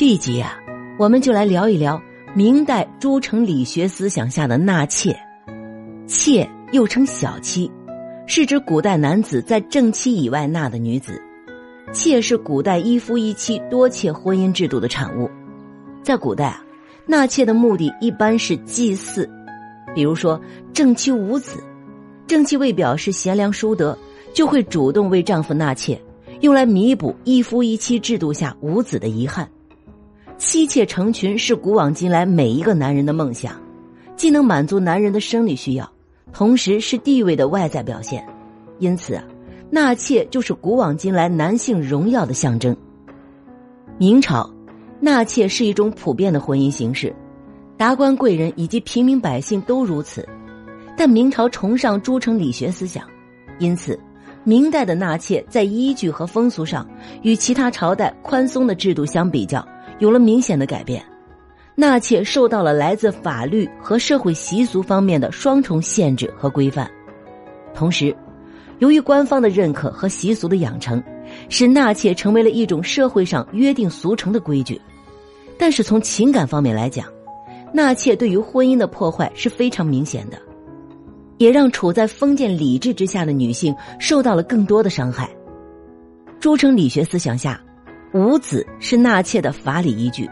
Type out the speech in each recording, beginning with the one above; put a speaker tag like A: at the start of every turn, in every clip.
A: 这一集啊，我们就来聊一聊明代诸城理学思想下的纳妾。妾又称小妻，是指古代男子在正妻以外纳的女子。妾是古代一夫一妻多妾婚姻制度的产物。在古代啊，纳妾的目的一般是祭祀，比如说正妻无子，正妻为表示贤良淑德，就会主动为丈夫纳妾，用来弥补一夫一妻制度下无子的遗憾。妻妾成群是古往今来每一个男人的梦想，既能满足男人的生理需要，同时是地位的外在表现。因此，纳妾就是古往今来男性荣耀的象征。明朝，纳妾是一种普遍的婚姻形式，达官贵人以及平民百姓都如此。但明朝崇尚诸城理学思想，因此，明代的纳妾在依据和风俗上与其他朝代宽松的制度相比较。有了明显的改变，纳妾受到了来自法律和社会习俗方面的双重限制和规范。同时，由于官方的认可和习俗的养成，使纳妾成为了一种社会上约定俗成的规矩。但是从情感方面来讲，纳妾对于婚姻的破坏是非常明显的，也让处在封建礼制之下的女性受到了更多的伤害。诸城理学思想下。五子是纳妾的法理依据，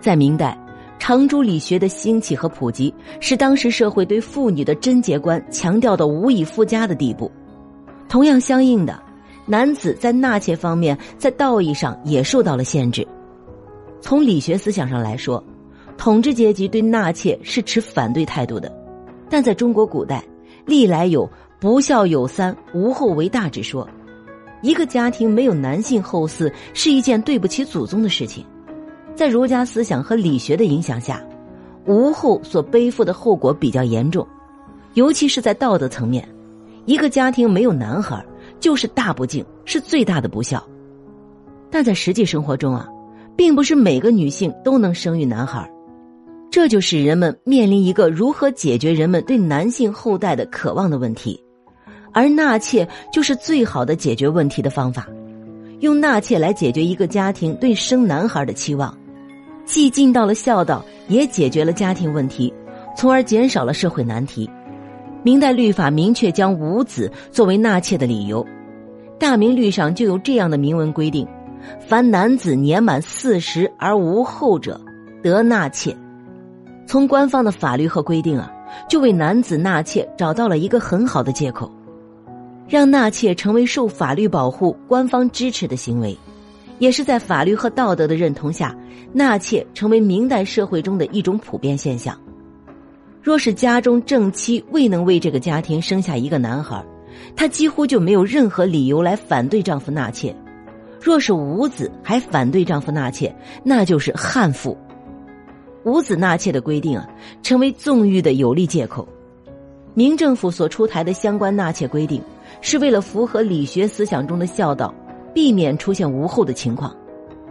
A: 在明代，程朱理学的兴起和普及，使当时社会对妇女的贞洁观强调的无以复加的地步。同样相应的，男子在纳妾方面，在道义上也受到了限制。从理学思想上来说，统治阶级对纳妾是持反对态度的，但在中国古代，历来有“不孝有三，无后为大”之说。一个家庭没有男性后嗣是一件对不起祖宗的事情，在儒家思想和理学的影响下，无后所背负的后果比较严重，尤其是在道德层面，一个家庭没有男孩就是大不敬，是最大的不孝。但在实际生活中啊，并不是每个女性都能生育男孩，这就使人们面临一个如何解决人们对男性后代的渴望的问题。而纳妾就是最好的解决问题的方法，用纳妾来解决一个家庭对生男孩的期望，既尽到了孝道，也解决了家庭问题，从而减少了社会难题。明代律法明确将无子作为纳妾的理由，《大明律》上就有这样的明文规定：凡男子年满四十而无后者，得纳妾。从官方的法律和规定啊，就为男子纳妾找到了一个很好的借口。让纳妾成为受法律保护、官方支持的行为，也是在法律和道德的认同下，纳妾成为明代社会中的一种普遍现象。若是家中正妻未能为这个家庭生下一个男孩，她几乎就没有任何理由来反对丈夫纳妾；若是无子还反对丈夫纳妾，那就是悍妇。无子纳妾的规定啊，成为纵欲的有力借口。明政府所出台的相关纳妾规定。是为了符合理学思想中的孝道，避免出现无后的情况。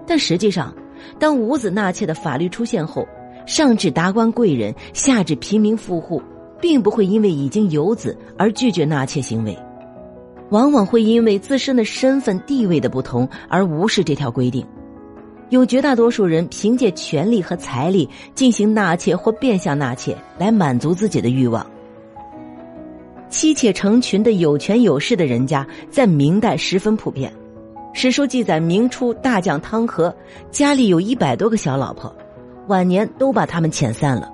A: 但实际上，当无子纳妾的法律出现后，上至达官贵人，下至平民富户，并不会因为已经有子而拒绝纳妾行为，往往会因为自身的身份地位的不同而无视这条规定。有绝大多数人凭借权力和财力进行纳妾或变相纳妾，来满足自己的欲望。妻妾成群的有权有势的人家，在明代十分普遍。史书记载，明初大将汤和家里有一百多个小老婆，晚年都把他们遣散了。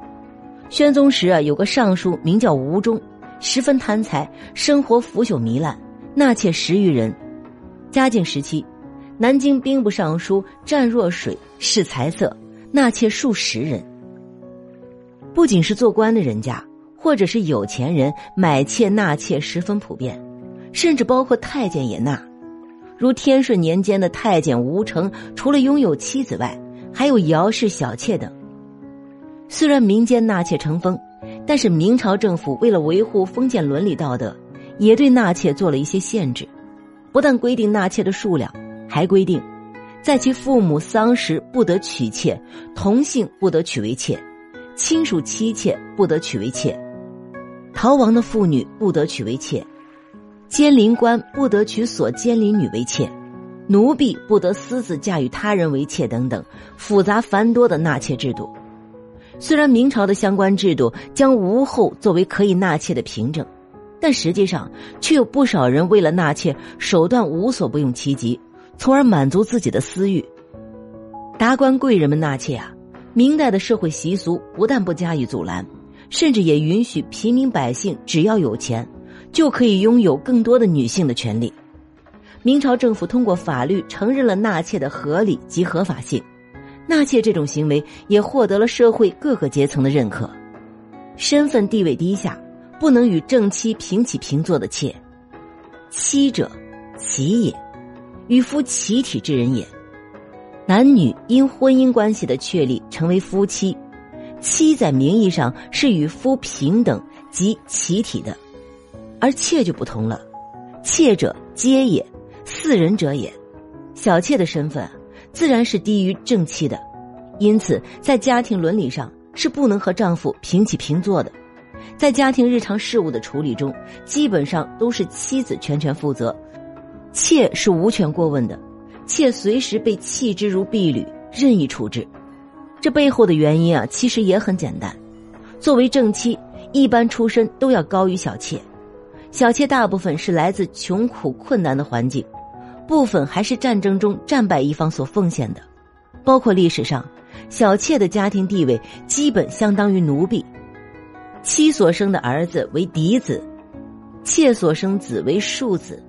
A: 宣宗时啊，有个尚书名叫吴忠，十分贪财，生活腐朽糜烂，纳妾十余人。嘉靖时期，南京兵部尚书湛若水视财色，纳妾数十人。不仅是做官的人家。或者是有钱人买妾纳妾十分普遍，甚至包括太监也纳，如天顺年间的太监吴成，除了拥有妻子外，还有姚氏小妾等。虽然民间纳妾成风，但是明朝政府为了维护封建伦理道德，也对纳妾做了一些限制，不但规定纳妾的数量，还规定，在其父母丧时不得娶妾，同姓不得娶为妾，亲属妻妾不得娶为妾。逃亡的妇女不得娶为妾，监临官不得娶所监临女为妾，奴婢不得私自嫁与他人为妾等等复杂繁多的纳妾制度。虽然明朝的相关制度将无后作为可以纳妾的凭证，但实际上却有不少人为了纳妾手段无所不用其极，从而满足自己的私欲。达官贵人们纳妾啊，明代的社会习俗不但不加以阻拦，甚至也允许平民百姓只要有钱，就可以拥有更多的女性的权利。明朝政府通过法律承认了纳妾的合理及合法性，纳妾这种行为也获得了社会各个阶层的认可。身份地位低下，不能与正妻平起平坐的妾，妻者，妻也，与夫齐体之人也。男女因婚姻关系的确立成为夫妻，妻在名义上是与夫平等及齐体的，而妾就不同了，妾者皆也，四人者也，小妾的身份自然是低于正妻的，因此在家庭伦理上是不能和丈夫平起平坐的，在家庭日常事务的处理中，基本上都是妻子全权负责，妾是无权过问的。妾随时被弃之如敝履，任意处置。这背后的原因啊，其实也很简单。作为正妻，一般出身都要高于小妾。小妾大部分是来自穷苦困难的环境，部分还是战争中战败一方所奉献的。包括历史上，小妾的家庭地位基本相当于奴婢。妻所生的儿子为嫡子，妾所生子为庶子，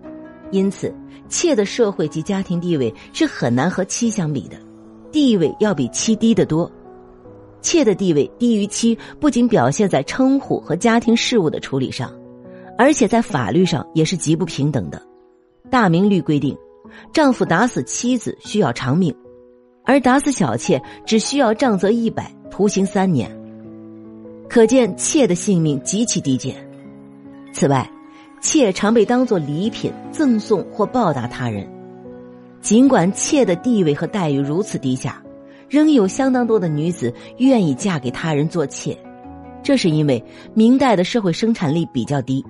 A: 因此。妾的社会及家庭地位是很难和妻相比的，地位要比妻低得多。妾的地位低于妻，不仅表现在称呼和家庭事务的处理上，而且在法律上也是极不平等的。大明律规定，丈夫打死妻子需要偿命，而打死小妾只需要杖责一百，徒刑三年。可见妾的性命极其低贱。此外。妾常被当作礼品赠送或报答他人，尽管妾的地位和待遇如此低下，仍有相当多的女子愿意嫁给他人做妾。这是因为明代的社会生产力比较低，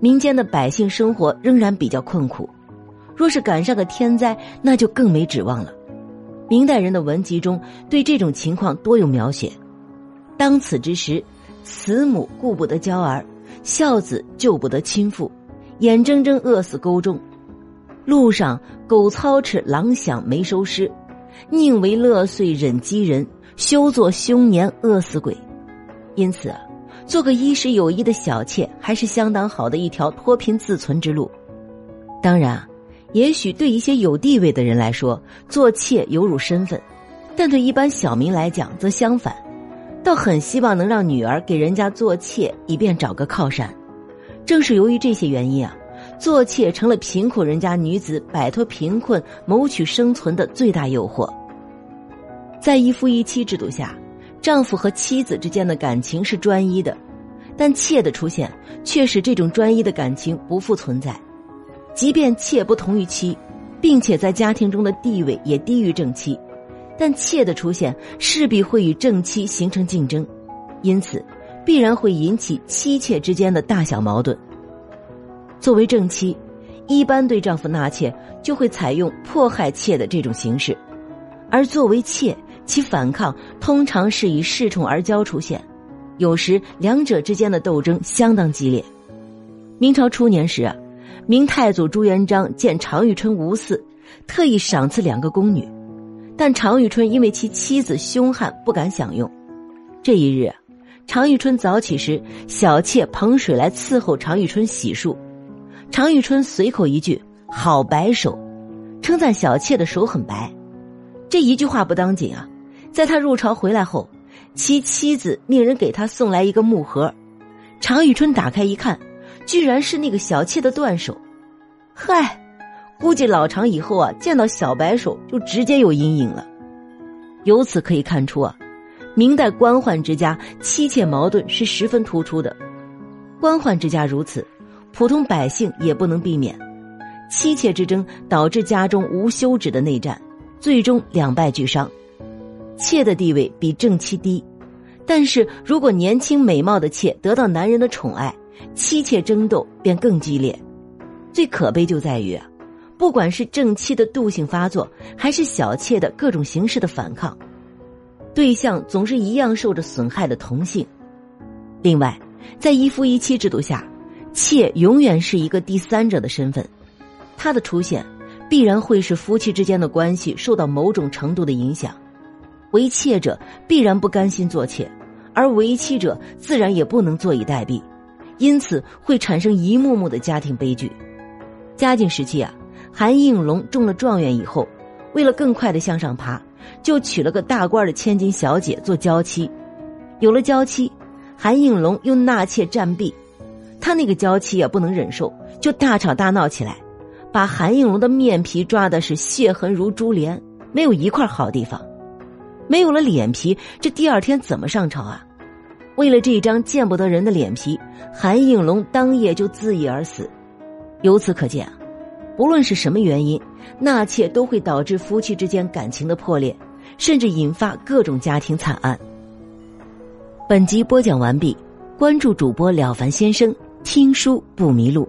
A: 民间的百姓生活仍然比较困苦。若是赶上个天灾，那就更没指望了。明代人的文集中对这种情况多有描写：当此之时，慈母顾不得娇儿，孝子救不得亲父。眼睁睁饿死沟中，路上狗操持，狼响没收尸，宁为乐岁忍饥人，休做凶年饿死鬼。因此，做个衣食有衣的小妾，还是相当好的一条脱贫自存之路。当然，也许对一些有地位的人来说，做妾有辱身份；但对一般小民来讲，则相反，倒很希望能让女儿给人家做妾，以便找个靠山。正是由于这些原因啊，做妾成了贫苦人家女子摆脱贫困、谋取生存的最大诱惑。在一夫一妻制度下，丈夫和妻子之间的感情是专一的，但妾的出现却使这种专一的感情不复存在。即便妾不同于妻，并且在家庭中的地位也低于正妻，但妾的出现势必会与正妻形成竞争，因此。必然会引起妻妾之间的大小矛盾。作为正妻，一般对丈夫纳妾就会采用迫害妾的这种形式；而作为妾，其反抗通常是以恃宠而骄出现，有时两者之间的斗争相当激烈。明朝初年时啊，明太祖朱元璋见常遇春无嗣，特意赏赐两个宫女，但常遇春因为其妻子凶悍，不敢享用。这一日。常遇春早起时，小妾捧水来伺候常遇春洗漱。常遇春随口一句“好白手”，称赞小妾的手很白。这一句话不当紧啊，在他入朝回来后，其妻子命人给他送来一个木盒。常遇春打开一看，居然是那个小妾的断手。嗨，估计老常以后啊，见到小白手就直接有阴影了。由此可以看出啊。明代官宦之家妻妾矛盾是十分突出的，官宦之家如此，普通百姓也不能避免。妻妾之争导致家中无休止的内战，最终两败俱伤。妾的地位比正妻低，但是如果年轻美貌的妾得到男人的宠爱，妻妾争斗便更激烈。最可悲就在于，不管是正妻的妒性发作，还是小妾的各种形式的反抗，对象总是一样受着损害的同性。另外，在一夫一妻制度下，妾永远是一个第三者的身份，她的出现必然会使夫妻之间的关系受到某种程度的影响。为妾者必然不甘心做妾，而为妻者自然也不能坐以待毙，因此会产生一幕幕的家庭悲剧。嘉靖时期啊，韩应龙中了状元以后，为了更快的向上爬，就娶了个大官的千金小姐做娇妻。有了娇妻，韩应龙又纳妾占婢，他那个娇妻也不能忍受，就大吵大闹起来，把韩应龙的面皮抓的是血痕如珠帘，没有一块好地方。没有了脸皮，这第二天怎么上朝啊？为了这张见不得人的脸皮，韩应龙当夜就自缢而死。由此可见啊，不论是什么原因，纳妾都会导致夫妻之间感情的破裂，甚至引发各种家庭惨案。本集播讲完毕，关注主播了凡先生，听书不迷路。